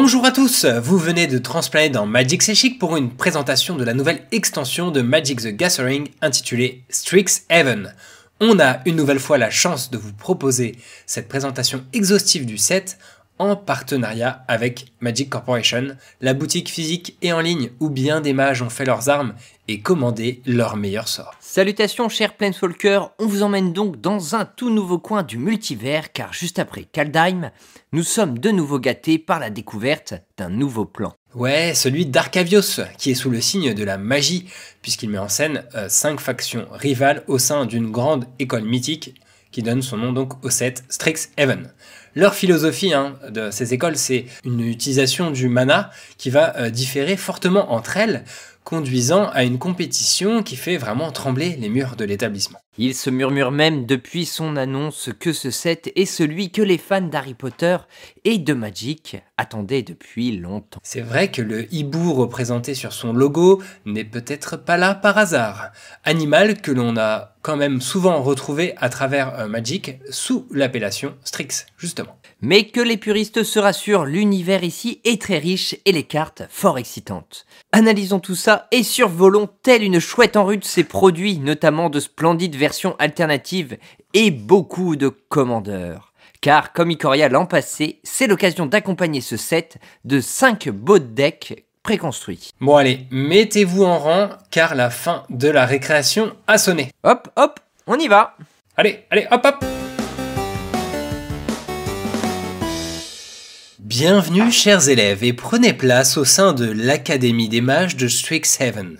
Bonjour à tous, vous venez de transplaner dans Magic Chic pour une présentation de la nouvelle extension de Magic the Gathering intitulée Strixhaven. On a une nouvelle fois la chance de vous proposer cette présentation exhaustive du set en partenariat avec Magic Corporation, la boutique physique et en ligne où bien des mages ont fait leurs armes et commandé leurs meilleurs sorts. Salutations chers Planeswalkers, on vous emmène donc dans un tout nouveau coin du multivers car juste après Kaldheim, nous sommes de nouveau gâtés par la découverte d'un nouveau plan. Ouais, celui d'Arcavios, qui est sous le signe de la magie, puisqu'il met en scène euh, cinq factions rivales au sein d'une grande école mythique qui donne son nom donc au set Strixhaven. Leur philosophie hein, de ces écoles, c'est une utilisation du mana qui va euh, différer fortement entre elles, conduisant à une compétition qui fait vraiment trembler les murs de l'établissement. Il se murmure même depuis son annonce que ce set est celui que les fans d'Harry Potter et de Magic attendaient depuis longtemps. C'est vrai que le hibou représenté sur son logo n'est peut-être pas là par hasard. Animal que l'on a quand même souvent retrouvé à travers euh, Magic sous l'appellation Strix, justement. Mais que les puristes se rassurent, l'univers ici est très riche et les cartes fort excitantes. Analysons tout ça et survolons telle une chouette en rue ces produits, notamment de splendides versions alternatives et beaucoup de commandeurs. Car comme Ikoria l'an passé, c'est l'occasion d'accompagner ce set de 5 beaux decks préconstruits. Bon allez, mettez-vous en rang car la fin de la récréation a sonné. Hop, hop, on y va Allez, allez, hop, hop Bienvenue chers élèves et prenez place au sein de l'Académie des mages de Strixhaven.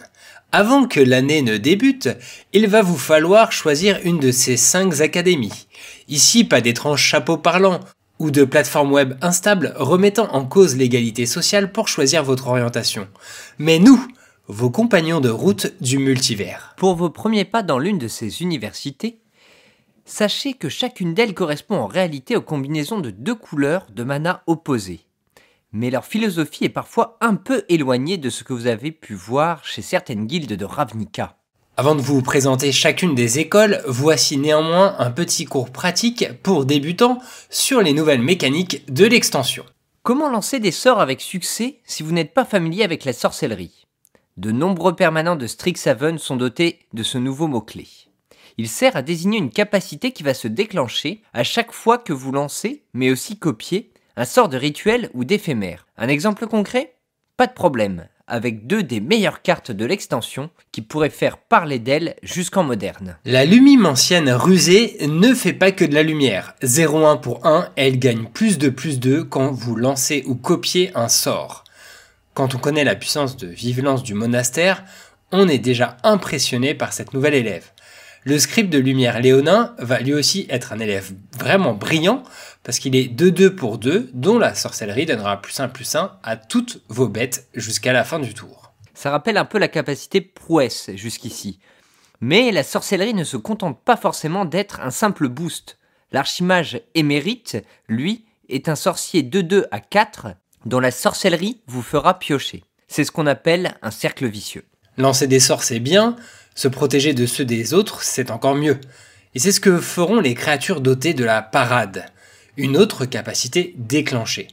Avant que l'année ne débute, il va vous falloir choisir une de ces cinq académies. Ici, pas d'étranges chapeaux parlants ou de plateformes web instables remettant en cause l'égalité sociale pour choisir votre orientation. Mais nous, vos compagnons de route du multivers. Pour vos premiers pas dans l'une de ces universités, sachez que chacune d'elles correspond en réalité aux combinaisons de deux couleurs de mana opposées. Mais leur philosophie est parfois un peu éloignée de ce que vous avez pu voir chez certaines guildes de Ravnica. Avant de vous présenter chacune des écoles, voici néanmoins un petit cours pratique pour débutants sur les nouvelles mécaniques de l'extension. Comment lancer des sorts avec succès si vous n'êtes pas familier avec la sorcellerie? De nombreux permanents de Strixhaven sont dotés de ce nouveau mot-clé. Il sert à désigner une capacité qui va se déclencher à chaque fois que vous lancez, mais aussi copiez, un sort de rituel ou d'éphémère. Un exemple concret? Pas de problème, avec deux des meilleures cartes de l'extension qui pourraient faire parler d'elle jusqu'en moderne. La lumimancienne rusée ne fait pas que de la lumière. 0-1 pour 1, elle gagne plus de plus 2 quand vous lancez ou copiez un sort. Quand on connaît la puissance de vive-lance du monastère, on est déjà impressionné par cette nouvelle élève. Le script de Lumière Léonin va lui aussi être un élève vraiment brillant parce qu'il est 2-2 pour 2, dont la sorcellerie donnera plus 1 plus 1 à toutes vos bêtes jusqu'à la fin du tour. Ça rappelle un peu la capacité prouesse jusqu'ici. Mais la sorcellerie ne se contente pas forcément d'être un simple boost. L'archimage émérite, lui, est un sorcier 2-2 à 4 dont la sorcellerie vous fera piocher. C'est ce qu'on appelle un cercle vicieux. Lancer des sorts c'est bien, se protéger de ceux des autres, c'est encore mieux. Et c'est ce que feront les créatures dotées de la parade, une autre capacité déclenchée.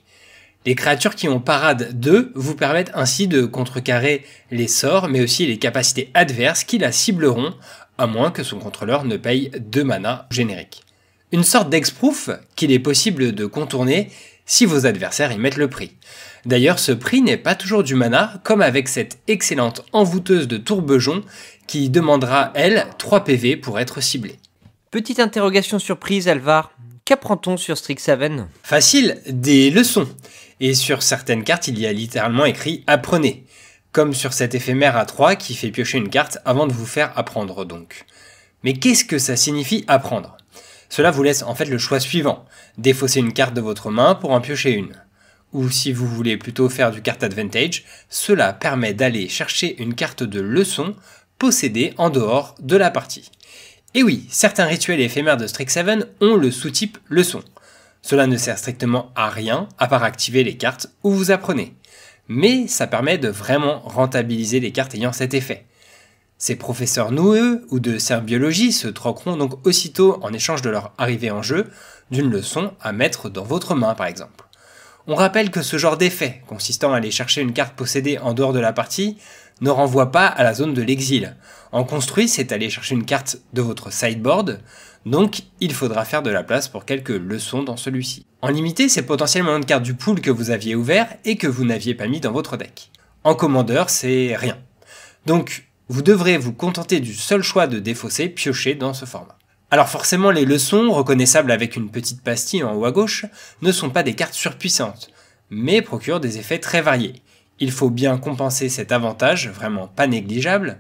Les créatures qui ont parade 2 vous permettent ainsi de contrecarrer les sorts, mais aussi les capacités adverses qui la cibleront, à moins que son contrôleur ne paye 2 mana génériques. Une sorte d'exproof qu'il est possible de contourner si vos adversaires y mettent le prix. D'ailleurs, ce prix n'est pas toujours du mana, comme avec cette excellente envoûteuse de Tourbejon qui demandera, elle, 3 PV pour être ciblée. Petite interrogation surprise, Alvar. Qu'apprend-on sur Strixhaven? Facile, des leçons. Et sur certaines cartes, il y a littéralement écrit Apprenez. Comme sur cet éphémère à 3 qui fait piocher une carte avant de vous faire apprendre donc. Mais qu'est-ce que ça signifie apprendre? Cela vous laisse en fait le choix suivant. Défausser une carte de votre main pour en piocher une. Ou si vous voulez plutôt faire du card advantage, cela permet d'aller chercher une carte de leçon possédée en dehors de la partie. Et oui, certains rituels éphémères de Strixhaven ont le sous-type leçon. Cela ne sert strictement à rien à part activer les cartes où vous apprenez. Mais ça permet de vraiment rentabiliser les cartes ayant cet effet. Ces professeurs noueux ou de biologie se troqueront donc aussitôt en échange de leur arrivée en jeu d'une leçon à mettre dans votre main par exemple. On rappelle que ce genre d'effet, consistant à aller chercher une carte possédée en dehors de la partie, ne renvoie pas à la zone de l'exil. En construit, c'est aller chercher une carte de votre sideboard, donc il faudra faire de la place pour quelques leçons dans celui-ci. En limité, c'est potentiellement une carte du pool que vous aviez ouvert et que vous n'aviez pas mis dans votre deck. En commandeur, c'est rien. Donc, vous devrez vous contenter du seul choix de défausser pioché dans ce format. Alors forcément, les leçons, reconnaissables avec une petite pastille en haut à gauche, ne sont pas des cartes surpuissantes, mais procurent des effets très variés. Il faut bien compenser cet avantage, vraiment pas négligeable,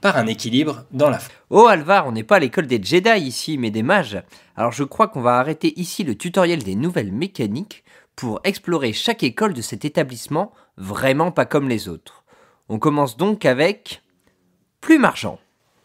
par un équilibre dans la Oh Alvar, on n'est pas à l'école des Jedi ici, mais des mages. Alors je crois qu'on va arrêter ici le tutoriel des nouvelles mécaniques pour explorer chaque école de cet établissement, vraiment pas comme les autres. On commence donc avec Plume Argent.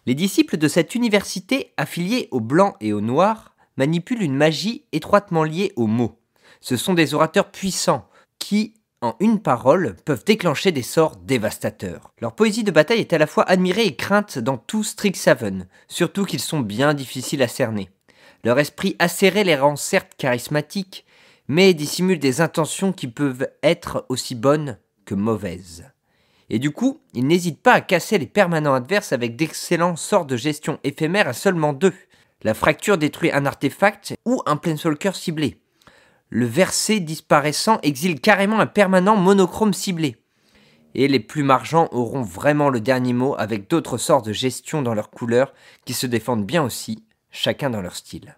Les disciples de cette université affiliés aux blancs et aux noirs manipulent une magie étroitement liée aux mots. Ce sont des orateurs puissants qui, en une parole, peuvent déclencher des sorts dévastateurs. Leur poésie de bataille est à la fois admirée et crainte dans tout Strixhaven, surtout qu'ils sont bien difficiles à cerner. Leur esprit acéré les rend certes charismatiques, mais dissimulent des intentions qui peuvent être aussi bonnes que mauvaises. Et du coup, ils n'hésitent pas à casser les permanents adverses avec d'excellents sorts de gestion éphémères à seulement deux. La fracture détruit un artefact ou un planeswalker ciblé le verset disparaissant exile carrément un permanent monochrome ciblé. Et les plus margents auront vraiment le dernier mot avec d'autres sorts de gestion dans leurs couleurs qui se défendent bien aussi, chacun dans leur style.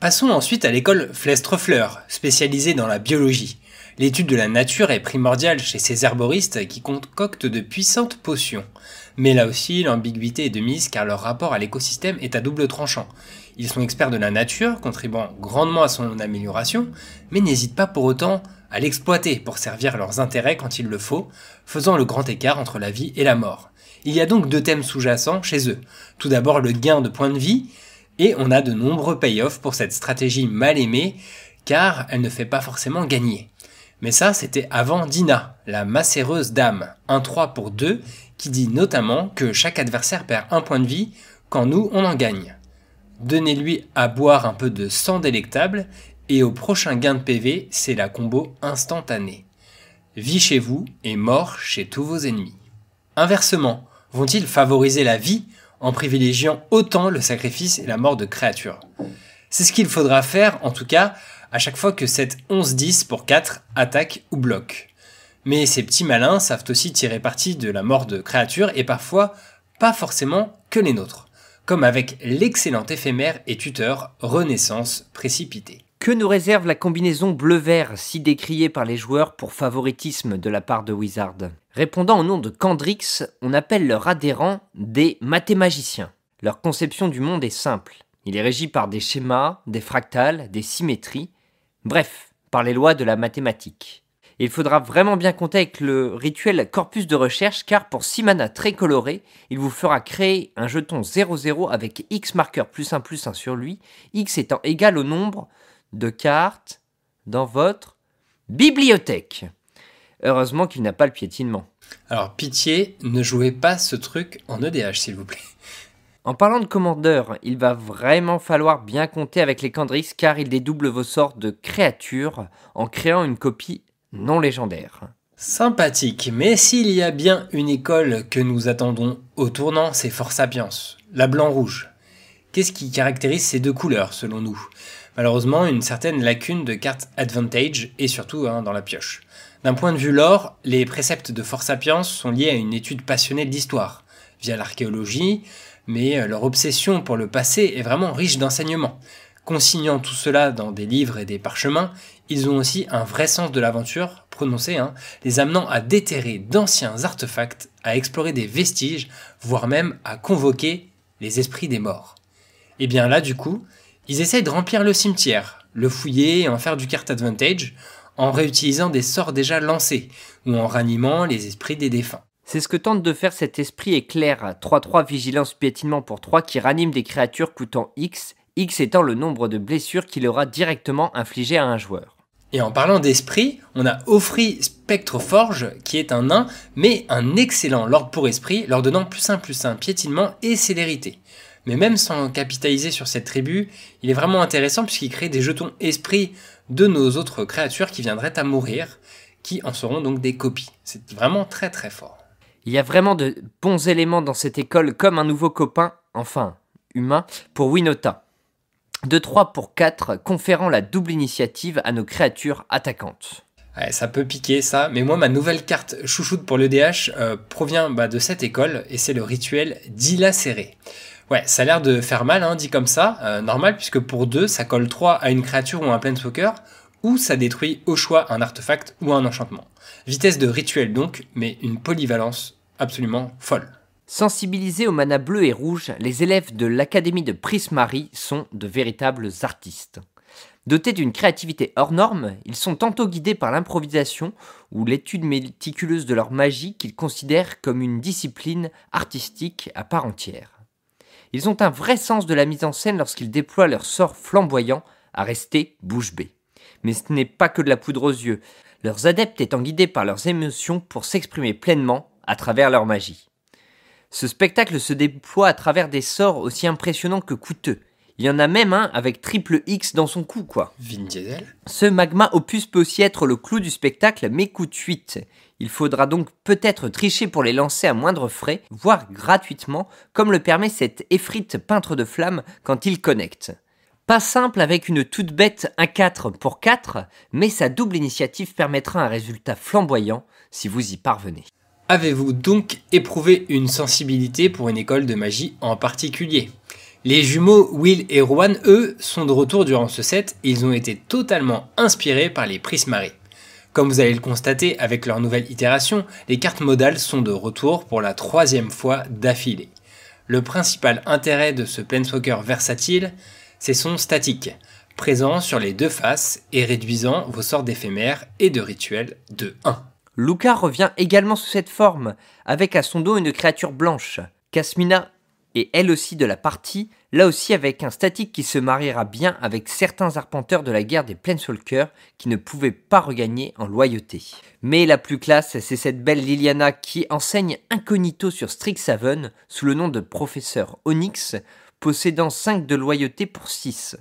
Passons ensuite à l'école Flestrefleur, spécialisée dans la biologie. L'étude de la nature est primordiale chez ces herboristes qui concoctent de puissantes potions. Mais là aussi, l'ambiguïté est de mise car leur rapport à l'écosystème est à double tranchant. Ils sont experts de la nature, contribuant grandement à son amélioration, mais n'hésitent pas pour autant à l'exploiter pour servir leurs intérêts quand il le faut, faisant le grand écart entre la vie et la mort. Il y a donc deux thèmes sous-jacents chez eux. Tout d'abord le gain de points de vie, et on a de nombreux payoffs pour cette stratégie mal aimée, car elle ne fait pas forcément gagner. Mais ça, c'était avant Dina, la macéreuse dame, un 3 pour 2, qui dit notamment que chaque adversaire perd un point de vie quand nous on en gagne. Donnez-lui à boire un peu de sang délectable et au prochain gain de PV, c'est la combo instantanée. Vie chez vous et mort chez tous vos ennemis. Inversement, vont-ils favoriser la vie en privilégiant autant le sacrifice et la mort de créatures? C'est ce qu'il faudra faire en tout cas à chaque fois que cette 11-10 pour 4 attaque ou bloque. Mais ces petits malins savent aussi tirer parti de la mort de créatures et parfois pas forcément que les nôtres comme avec l'excellent éphémère et tuteur Renaissance Précipité. Que nous réserve la combinaison bleu-vert si décriée par les joueurs pour favoritisme de la part de Wizard? Répondant au nom de Candrix, on appelle leurs adhérents des mathémagiciens. Leur conception du monde est simple. Il est régi par des schémas, des fractales, des symétries, bref, par les lois de la mathématique il faudra vraiment bien compter avec le rituel corpus de recherche car pour 6 mana très colorés, il vous fera créer un jeton 0-0 avec X marqueur plus 1 plus 1 sur lui, X étant égal au nombre de cartes dans votre bibliothèque. Heureusement qu'il n'a pas le piétinement. Alors pitié, ne jouez pas ce truc en EDH s'il vous plaît. En parlant de commandeur, il va vraiment falloir bien compter avec les Candrix car il dédouble vos sorts de créatures en créant une copie non légendaire. Sympathique, mais s'il y a bien une école que nous attendons au tournant, c'est Force Sapiens, la blanc-rouge. Qu'est-ce qui caractérise ces deux couleurs selon nous? Malheureusement, une certaine lacune de carte advantage et surtout hein, dans la pioche. D'un point de vue lore, les préceptes de Force Sapiens sont liés à une étude passionnée de l'histoire, via l'archéologie, mais euh, leur obsession pour le passé est vraiment riche d'enseignements. Consignant tout cela dans des livres et des parchemins, ils ont aussi un vrai sens de l'aventure, prononcé, hein, les amenant à déterrer d'anciens artefacts, à explorer des vestiges, voire même à convoquer les esprits des morts. Et bien là, du coup, ils essayent de remplir le cimetière, le fouiller et en faire du carte advantage, en réutilisant des sorts déjà lancés, ou en ranimant les esprits des défunts. C'est ce que tente de faire cet esprit éclair 3-3 vigilance piétinement pour 3 qui ranime des créatures coûtant X X étant le nombre de blessures qu'il aura directement infligé à un joueur. Et en parlant d'esprit, on a Offri Spectreforge, qui est un nain, mais un excellent lord pour esprit, leur donnant plus 1 plus 1 piétinement et célérité. Mais même sans capitaliser sur cette tribu, il est vraiment intéressant puisqu'il crée des jetons esprits de nos autres créatures qui viendraient à mourir, qui en seront donc des copies. C'est vraiment très très fort. Il y a vraiment de bons éléments dans cette école, comme un nouveau copain, enfin humain, pour Winota. De 3 pour 4, conférant la double initiative à nos créatures attaquantes. Ouais, ça peut piquer ça, mais moi ma nouvelle carte chouchoute pour le DH euh, provient bah, de cette école et c'est le rituel dilacéré. Ouais, ça a l'air de faire mal, hein, dit comme ça, euh, normal, puisque pour 2, ça colle 3 à une créature ou un planeswalker, ou ça détruit au choix un artefact ou un enchantement. Vitesse de rituel donc, mais une polyvalence absolument folle. Sensibilisés au mana bleu et rouge, les élèves de l'Académie de Prismari sont de véritables artistes. Dotés d'une créativité hors norme, ils sont tantôt guidés par l'improvisation ou l'étude méticuleuse de leur magie qu'ils considèrent comme une discipline artistique à part entière. Ils ont un vrai sens de la mise en scène lorsqu'ils déploient leur sort flamboyant à rester bouche bée. Mais ce n'est pas que de la poudre aux yeux, leurs adeptes étant guidés par leurs émotions pour s'exprimer pleinement à travers leur magie. Ce spectacle se déploie à travers des sorts aussi impressionnants que coûteux. Il y en a même un avec triple X dans son cou, quoi. Vin Diesel Ce magma opus peut aussi être le clou du spectacle, mais coûte 8. Il faudra donc peut-être tricher pour les lancer à moindre frais, voire gratuitement, comme le permet cet effrite peintre de flammes quand il connecte. Pas simple avec une toute bête 1-4 pour 4, mais sa double initiative permettra un résultat flamboyant si vous y parvenez. Avez-vous donc éprouvé une sensibilité pour une école de magie en particulier? Les jumeaux Will et Rowan, eux, sont de retour durant ce set et ils ont été totalement inspirés par les Prismari. Comme vous allez le constater avec leur nouvelle itération, les cartes modales sont de retour pour la troisième fois d'affilée. Le principal intérêt de ce Planeswalker versatile, c'est son statique, présent sur les deux faces et réduisant vos sorts d'éphémères et de rituels de 1. Luca revient également sous cette forme, avec à son dos une créature blanche. Casmina est elle aussi de la partie, là aussi avec un statique qui se mariera bien avec certains arpenteurs de la guerre des Planeswalkers qui ne pouvaient pas regagner en loyauté. Mais la plus classe, c'est cette belle Liliana qui enseigne incognito sur Strixhaven sous le nom de professeur Onyx, possédant 5 de loyauté pour 6.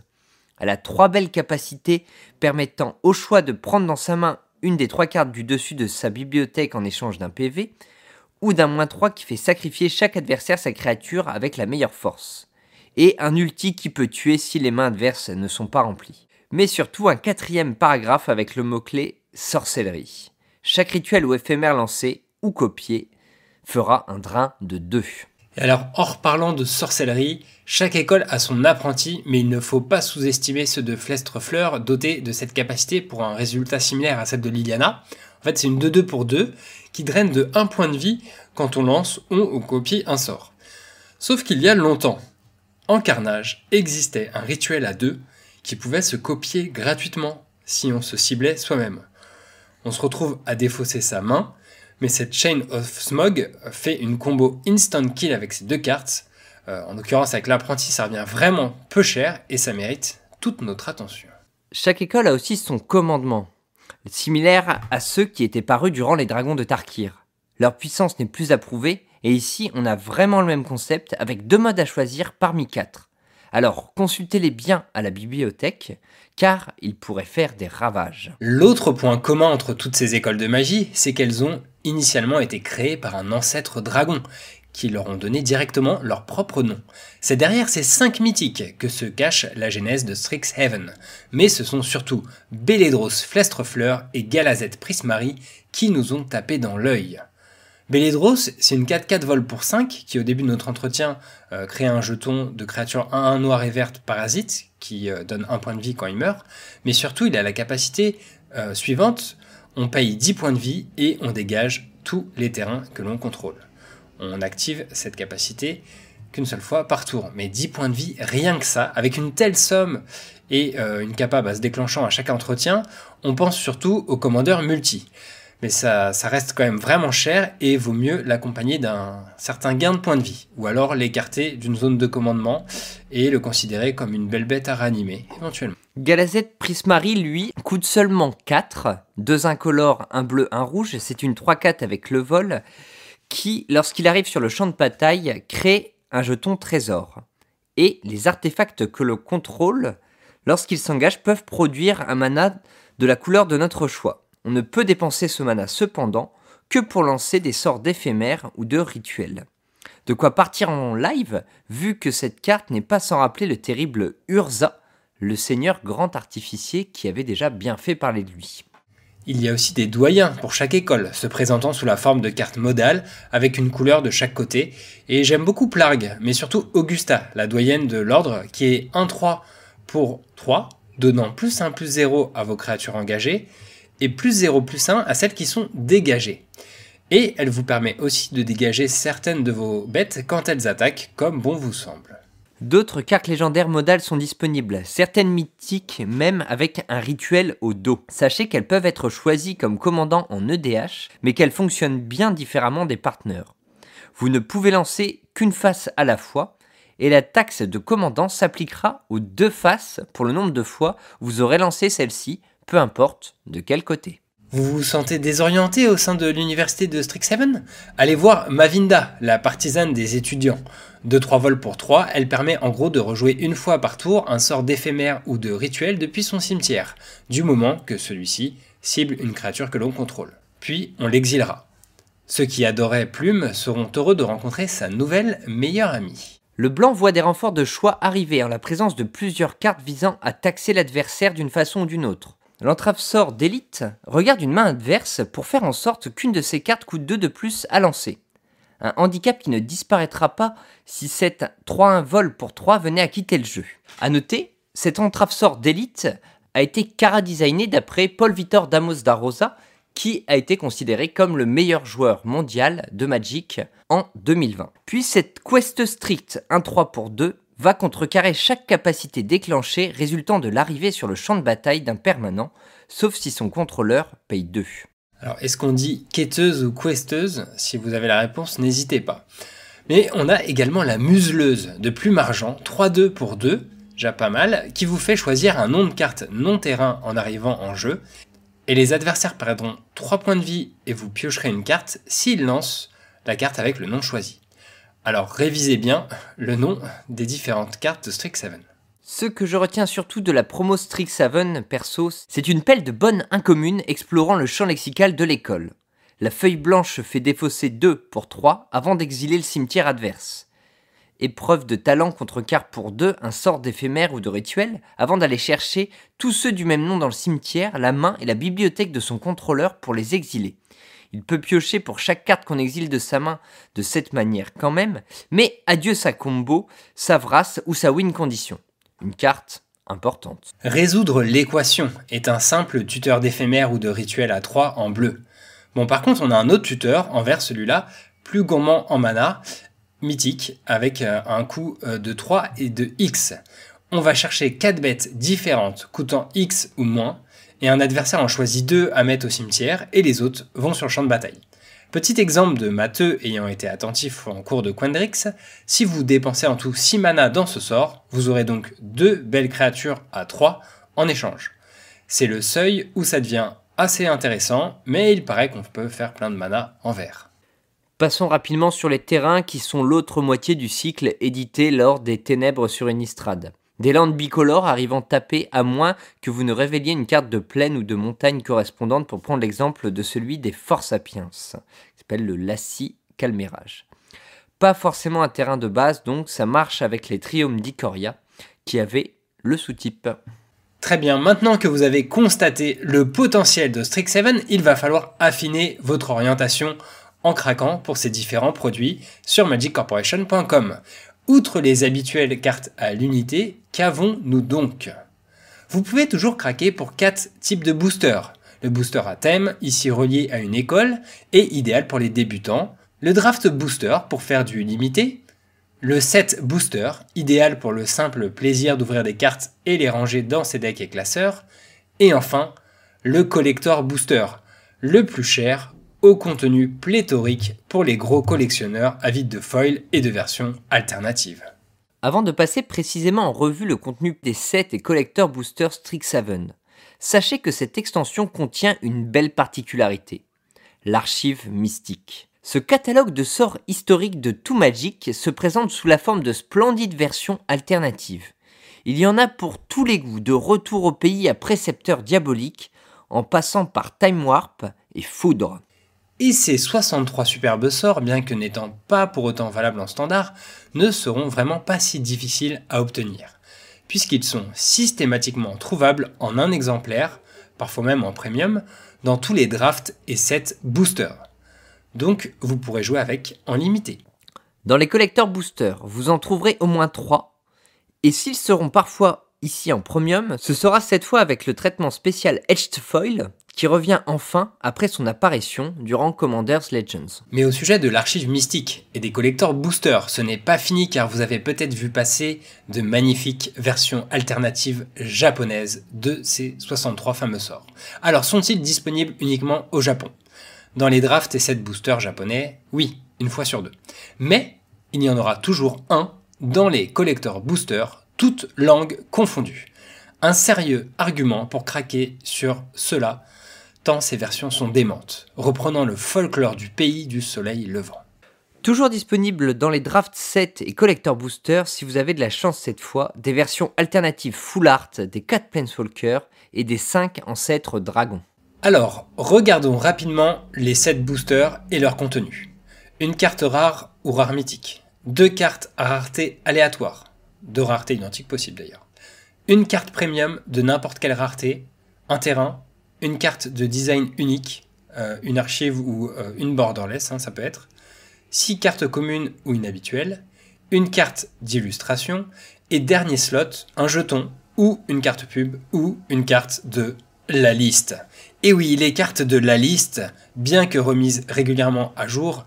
Elle a trois belles capacités permettant au choix de prendre dans sa main une des trois cartes du dessus de sa bibliothèque en échange d'un PV, ou d'un moins 3 qui fait sacrifier chaque adversaire sa créature avec la meilleure force, et un ulti qui peut tuer si les mains adverses ne sont pas remplies. Mais surtout un quatrième paragraphe avec le mot-clé sorcellerie. Chaque rituel ou éphémère lancé ou copié fera un drain de 2. Et alors, hors parlant de sorcellerie, chaque école a son apprenti, mais il ne faut pas sous-estimer ceux de Fleur dotés de cette capacité pour un résultat similaire à celle de Liliana. En fait, c'est une 2-2 pour 2 qui draine de 1 point de vie quand on lance ou on copie un sort. Sauf qu'il y a longtemps, en carnage, existait un rituel à 2 qui pouvait se copier gratuitement si on se ciblait soi-même. On se retrouve à défausser sa main, mais cette Chain of Smog fait une combo instant kill avec ces deux cartes. Euh, en l'occurrence, avec l'apprenti, ça revient vraiment peu cher et ça mérite toute notre attention. Chaque école a aussi son commandement, similaire à ceux qui étaient parus durant les dragons de Tarkir. Leur puissance n'est plus approuvée, et ici on a vraiment le même concept avec deux modes à choisir parmi quatre. Alors consultez-les bien à la bibliothèque, car ils pourraient faire des ravages. L'autre point commun entre toutes ces écoles de magie, c'est qu'elles ont initialement été créées par un ancêtre dragon, qui leur ont donné directement leur propre nom. C'est derrière ces cinq mythiques que se cache la genèse de Strixhaven, mais ce sont surtout Beledros Flestrefleur et Galazet Prismari qui nous ont tapé dans l'œil. Beledros, c'est une 4-4 vol pour 5 qui au début de notre entretien euh, crée un jeton de créature 1-1 noir et verte parasite qui euh, donne un point de vie quand il meurt, mais surtout il a la capacité euh, suivante, on paye 10 points de vie et on dégage tous les terrains que l'on contrôle. On active cette capacité qu'une seule fois par tour, mais 10 points de vie, rien que ça, avec une telle somme et euh, une capable à se déclenchant à chaque entretien, on pense surtout au commandeur multi mais ça, reste quand même vraiment cher et vaut mieux l'accompagner d'un certain gain de points de vie, ou alors l'écarter d'une zone de commandement et le considérer comme une belle bête à ranimer, éventuellement. Galazet Prismari, lui, coûte seulement 4, deux incolores, un bleu, un rouge, c'est une 3-4 avec le vol, qui, lorsqu'il arrive sur le champ de bataille, crée un jeton trésor. et les artefacts que l'on contrôle lorsqu'ils s'engagent peuvent produire un mana de la couleur de notre choix. On ne peut dépenser ce mana cependant que pour lancer des sorts d'éphémères ou de rituels. De quoi partir en live, vu que cette carte n'est pas sans rappeler le terrible Urza, le seigneur grand artificier qui avait déjà bien fait parler de lui. Il y a aussi des doyens pour chaque école, se présentant sous la forme de cartes modales, avec une couleur de chaque côté, et j'aime beaucoup Plarg, mais surtout Augusta, la doyenne de l'ordre, qui est 1-3 pour 3, donnant plus 1 plus 0 à vos créatures engagées, et plus 0 plus 1 à celles qui sont dégagées. Et elle vous permet aussi de dégager certaines de vos bêtes quand elles attaquent, comme bon vous semble. D'autres cartes légendaires modales sont disponibles, certaines mythiques même avec un rituel au dos. Sachez qu'elles peuvent être choisies comme commandant en EDH, mais qu'elles fonctionnent bien différemment des partenaires. Vous ne pouvez lancer qu'une face à la fois, et la taxe de commandant s'appliquera aux deux faces pour le nombre de fois vous aurez lancé celle-ci, peu importe de quel côté. Vous vous sentez désorienté au sein de l'université de Strixhaven? Allez voir Mavinda, la partisane des étudiants. De 3 vols pour 3, elle permet en gros de rejouer une fois par tour un sort d'éphémère ou de rituel depuis son cimetière, du moment que celui-ci cible une créature que l'on contrôle. Puis on l'exilera. Ceux qui adoraient Plume seront heureux de rencontrer sa nouvelle meilleure amie. Le blanc voit des renforts de choix arriver en la présence de plusieurs cartes visant à taxer l'adversaire d'une façon ou d'une autre. L'entrave sort d'élite regarde une main adverse pour faire en sorte qu'une de ses cartes coûte 2 de plus à lancer. Un handicap qui ne disparaîtra pas si cette 3-1 vol pour 3 venait à quitter le jeu. A noter, cette entrave sort d'élite a été cara-designé d'après Paul Vitor Damos da Rosa, qui a été considéré comme le meilleur joueur mondial de Magic en 2020. Puis cette quest strict 1-3 pour 2 va contrecarrer chaque capacité déclenchée résultant de l'arrivée sur le champ de bataille d'un permanent, sauf si son contrôleur paye 2. Alors, est-ce qu'on dit quêteuse ou questeuse? Si vous avez la réponse, n'hésitez pas. Mais on a également la museleuse de plume argent, 3-2 pour 2, déjà pas mal, qui vous fait choisir un nom de carte non terrain en arrivant en jeu. Et les adversaires perdront 3 points de vie et vous piocherez une carte s'ils lancent la carte avec le nom choisi. Alors révisez bien le nom des différentes cartes de Strixhaven. Ce que je retiens surtout de la promo Strixhaven perso, c'est une pelle de bonne incommune explorant le champ lexical de l'école. La feuille blanche fait défausser 2 pour 3 avant d'exiler le cimetière adverse. Épreuve de talent contre carte pour 2, un sort d'éphémère ou de rituel, avant d'aller chercher tous ceux du même nom dans le cimetière, la main et la bibliothèque de son contrôleur pour les exiler. Il peut piocher pour chaque carte qu'on exile de sa main de cette manière quand même, mais adieu sa combo, sa vrasse ou sa win condition. Une carte importante. Résoudre l'équation est un simple tuteur d'éphémère ou de rituel à 3 en bleu. Bon par contre on a un autre tuteur envers celui-là, plus gourmand en mana, mythique, avec euh, un coût euh, de 3 et de X. On va chercher 4 bêtes différentes coûtant X ou moins, et un adversaire en choisit deux à mettre au cimetière et les autres vont sur le champ de bataille. Petit exemple de matheux ayant été attentif en cours de Quendrix, si vous dépensez en tout 6 mana dans ce sort, vous aurez donc deux belles créatures à 3 en échange. C'est le seuil où ça devient assez intéressant, mais il paraît qu'on peut faire plein de mana en vert. Passons rapidement sur les terrains qui sont l'autre moitié du cycle édité lors des Ténèbres sur une Innistrad. Des landes bicolores arrivant taper à moins que vous ne révéliez une carte de plaine ou de montagne correspondante pour prendre l'exemple de celui des Forts Sapiens, qui s'appelle le Lassie Calmérage. Pas forcément un terrain de base, donc ça marche avec les Triomes d'Icoria, qui avaient le sous-type. Très bien, maintenant que vous avez constaté le potentiel de Strixhaven, il va falloir affiner votre orientation en craquant pour ces différents produits sur magiccorporation.com. Outre les habituelles cartes à l'unité, qu'avons-nous donc? Vous pouvez toujours craquer pour 4 types de boosters. Le booster à thème, ici relié à une école, et idéal pour les débutants. Le draft booster pour faire du limité. Le set booster, idéal pour le simple plaisir d'ouvrir des cartes et les ranger dans ses decks et classeurs. Et enfin, le collector booster, le plus cher au contenu pléthorique pour les gros collectionneurs avides de foils et de versions alternatives. Avant de passer précisément en revue le contenu des sets et collector boosters Strixhaven, sachez que cette extension contient une belle particularité l'archive mystique. Ce catalogue de sorts historiques de tout Magic se présente sous la forme de splendides versions alternatives. Il y en a pour tous les goûts, de retour au pays à précepteur diabolique, en passant par Time Warp et Foudre. Et ces 63 superbes sorts, bien que n'étant pas pour autant valables en standard, ne seront vraiment pas si difficiles à obtenir, puisqu'ils sont systématiquement trouvables en un exemplaire, parfois même en premium, dans tous les drafts et sets boosters. Donc vous pourrez jouer avec en limité. Dans les collecteurs boosters, vous en trouverez au moins 3, et s'ils seront parfois ici en premium, ce sera cette fois avec le traitement spécial Etched Foil, qui revient enfin après son apparition durant Commander's Legends. Mais au sujet de l'archive mystique et des collecteurs boosters, ce n'est pas fini car vous avez peut-être vu passer de magnifiques versions alternatives japonaises de ces 63 fameux sorts. Alors sont-ils disponibles uniquement au Japon? Dans les drafts et sets boosters japonais, oui, une fois sur deux. Mais il y en aura toujours un dans les collecteurs boosters, toutes langues confondues. Un sérieux argument pour craquer sur cela tant ces versions sont démentes, reprenant le folklore du pays du soleil levant. Toujours disponible dans les draft sets et collector boosters si vous avez de la chance cette fois, des versions alternatives full art des 4 Planeswalkers et des 5 ancêtres dragons. Alors, regardons rapidement les sets boosters et leur contenu. Une carte rare ou rare mythique. Deux cartes à rareté aléatoire. Deux raretés identiques possibles d'ailleurs. Une carte premium de n'importe quelle rareté. Un terrain, une carte de design unique, euh, une archive ou euh, une borderless, hein, ça peut être, six cartes communes ou inhabituelles, une carte d'illustration, et dernier slot, un jeton ou une carte pub ou une carte de la liste. Et oui, les cartes de la liste, bien que remises régulièrement à jour,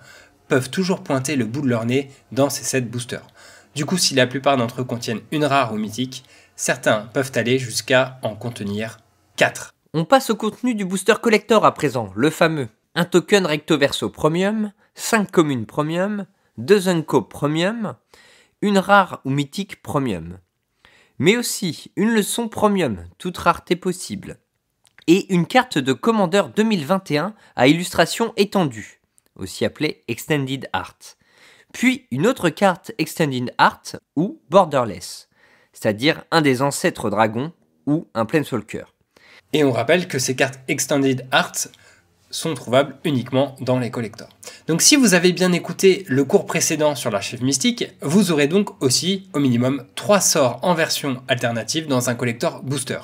peuvent toujours pointer le bout de leur nez dans ces sets boosters. Du coup, si la plupart d'entre eux contiennent une rare ou mythique, certains peuvent aller jusqu'à en contenir 4. On passe au contenu du booster collector à présent, le fameux. Un token recto verso premium, 5 communes premium, 2 unco premium, une rare ou mythique premium. Mais aussi une leçon premium, toute rareté possible. Et une carte de commandeur 2021 à illustration étendue, aussi appelée Extended Art. Puis une autre carte Extended Art ou Borderless, c'est-à-dire un des ancêtres dragons ou un Planeswalker. Et on rappelle que ces cartes Extended Art sont trouvables uniquement dans les collectors. Donc si vous avez bien écouté le cours précédent sur l'archive mystique, vous aurez donc aussi au minimum 3 sorts en version alternative dans un collector booster.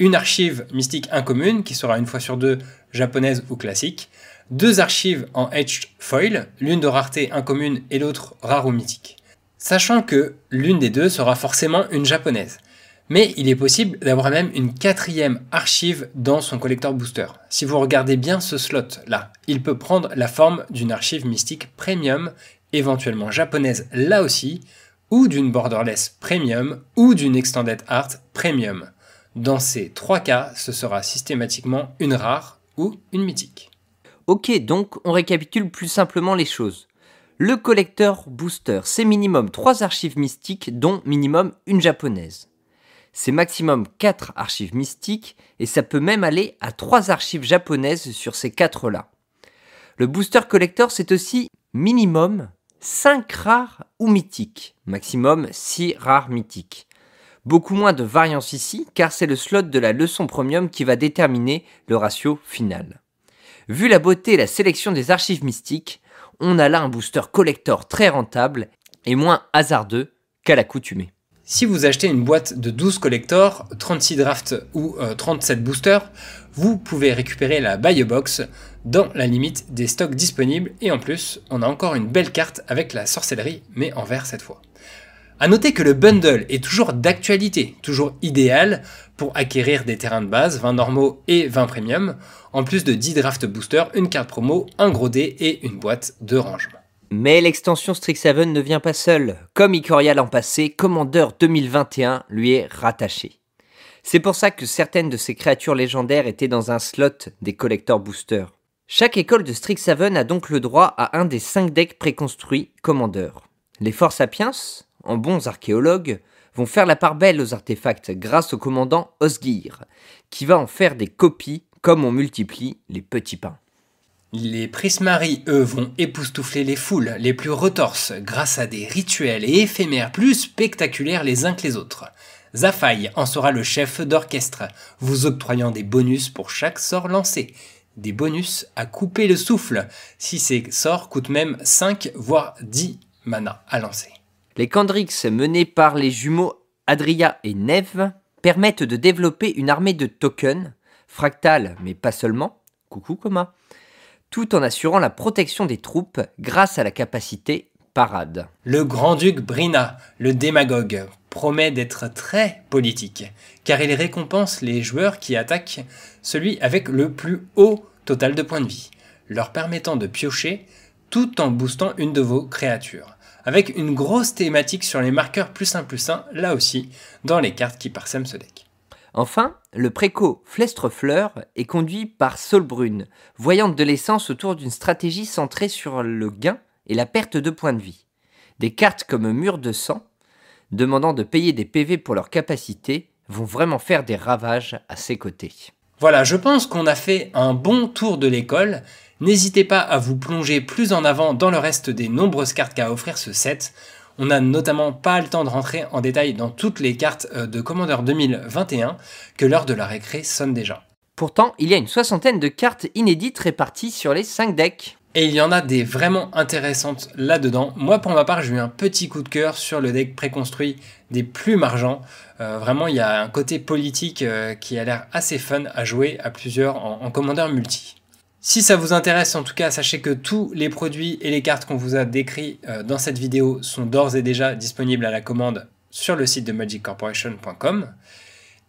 Une archive mystique incommune qui sera une fois sur deux japonaise ou classique, deux archives en etched foil, l'une de rareté incommune et l'autre rare ou mythique. Sachant que l'une des deux sera forcément une japonaise. Mais il est possible d'avoir même une quatrième archive dans son collector booster. Si vous regardez bien ce slot là, il peut prendre la forme d'une archive mystique premium, éventuellement japonaise là aussi, ou d'une borderless premium, ou d'une extended art premium. Dans ces trois cas, ce sera systématiquement une rare ou une mythique. Ok, donc on récapitule plus simplement les choses. Le collector booster, c'est minimum 3 archives mystiques, dont minimum une japonaise c'est maximum 4 archives mystiques et ça peut même aller à 3 archives japonaises sur ces 4-là. Le booster collector, c'est aussi minimum 5 rares ou mythiques, maximum 6 rares mythiques. Beaucoup moins de variance ici, car c'est le slot de la leçon premium qui va déterminer le ratio final. Vu la beauté et la sélection des archives mystiques, on a là un booster collector très rentable et moins hasardeux qu'à l'accoutumée. Si vous achetez une boîte de 12 collectors, 36 drafts ou 37 euh, boosters, vous pouvez récupérer la buy box dans la limite des stocks disponibles et en plus, on a encore une belle carte avec la sorcellerie, mais en vert cette fois. A noter que le bundle est toujours d'actualité, toujours idéal pour acquérir des terrains de base, 20 normaux et 20 premium, en plus de 10 draft boosters, une carte promo, un gros dé et une boîte de rangement. Mais l'extension Strixhaven ne vient pas seule. Comme Ikoria l'an passé, Commander 2021 lui est rattaché. C'est pour ça que certaines de ces créatures légendaires étaient dans un slot des collecteurs boosters. Chaque école de Strixhaven a donc le droit à un des 5 decks préconstruits Commander. Les Force Sapiens, en bons archéologues, vont faire la part belle aux artefacts grâce au commandant Osgir, qui va en faire des copies comme on multiplie les petits pains. Les Prismari, eux, vont époustoufler les foules les plus retorses grâce à des rituels et éphémères plus spectaculaires les uns que les autres. Zafai en sera le chef d'orchestre, vous octroyant des bonus pour chaque sort lancé. Des bonus à couper le souffle, si ces sorts coûtent même 5 voire 10 mana à lancer. Les Candrix menés par les jumeaux Adria et Neve permettent de développer une armée de tokens, fractales mais pas seulement, coucou Coma, tout en assurant la protection des troupes grâce à la capacité parade. Le grand-duc Brina, le démagogue, promet d'être très politique, car il récompense les joueurs qui attaquent celui avec le plus haut total de points de vie, leur permettant de piocher tout en boostant une de vos créatures, avec une grosse thématique sur les marqueurs plus 1 plus 1, là aussi, dans les cartes qui parsèment ce deck. Enfin, le préco Flestrefleur est conduit par Solbrune, voyante de l'essence autour d'une stratégie centrée sur le gain et la perte de points de vie. Des cartes comme Mur de sang demandant de payer des PV pour leur capacité, vont vraiment faire des ravages à ses côtés. Voilà, je pense qu'on a fait un bon tour de l'école. N'hésitez pas à vous plonger plus en avant dans le reste des nombreuses cartes qu'a offrir ce set. On n'a notamment pas le temps de rentrer en détail dans toutes les cartes euh, de Commander 2021 que l'heure de la récré sonne déjà. Pourtant, il y a une soixantaine de cartes inédites réparties sur les 5 decks. Et il y en a des vraiment intéressantes là-dedans. Moi, pour ma part, j'ai eu un petit coup de cœur sur le deck préconstruit des plus margents. Euh, vraiment, il y a un côté politique euh, qui a l'air assez fun à jouer à plusieurs en, commandeur multi. Si ça vous intéresse, en tout cas, sachez que tous les produits et les cartes qu'on vous a décrits euh, dans cette vidéo sont d'ores et déjà disponibles à la commande sur le site de magiccorporation.com.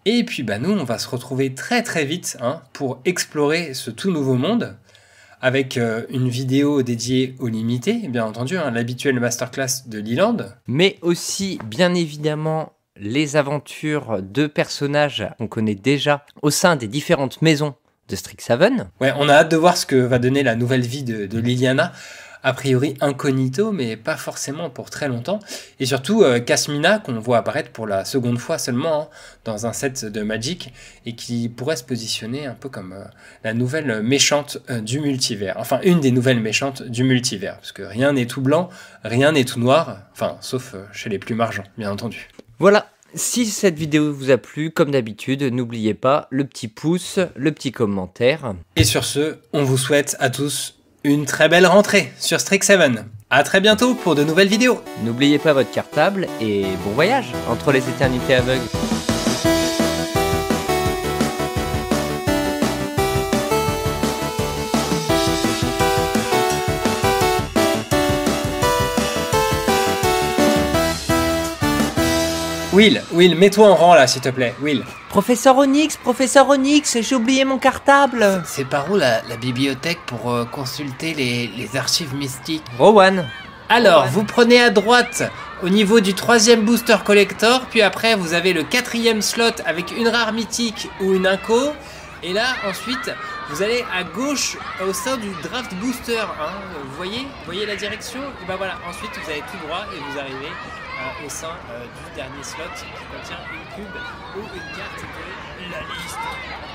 Et puis, bah, nous, on va se retrouver très très vite hein, pour explorer ce tout nouveau monde avec euh, une vidéo dédiée au limité, bien entendu, hein, l'habituel masterclass de Leland. Mais aussi, bien évidemment, les aventures de personnages qu'on connaît déjà au sein des différentes maisons de Strixhaven. Ouais, on a hâte de voir ce que va donner la nouvelle vie de Liliana a priori incognito, mais pas forcément pour très longtemps. Et surtout, euh, Casmina, qu'on voit apparaître pour la seconde fois seulement hein, dans un set de Magic, et qui pourrait se positionner un peu comme euh, la nouvelle méchante euh, du multivers. Enfin, une des nouvelles méchantes du multivers, parce que rien n'est tout blanc, rien n'est tout noir, enfin, sauf chez les plus margents, bien entendu. Voilà, si cette vidéo vous a plu, comme d'habitude, n'oubliez pas le petit pouce, le petit commentaire. Et sur ce, on vous souhaite à tous une très belle rentrée sur Strix7. A très bientôt pour de nouvelles vidéos. N'oubliez pas votre cartable et bon voyage entre les éternités aveugles. Will, Will, mets-toi en rang là, s'il te plaît. Will. Professeur Onyx, professeur Onyx, j'ai oublié mon cartable. C'est par où la, bibliothèque pour euh, consulter les, archives mystiques? Rowan. Alors, vous prenez à droite au niveau du troisième booster collector, puis après vous avez le quatrième slot avec une rare mythique ou une inco, et là ensuite vous allez à gauche au sein du draft booster. Hein. Vous voyez, vous voyez la direction? Et ben voilà, ensuite vous allez tout droit et vous arrivez au sein euh, du dernier slot qui contient une cube ou une carte de la liste.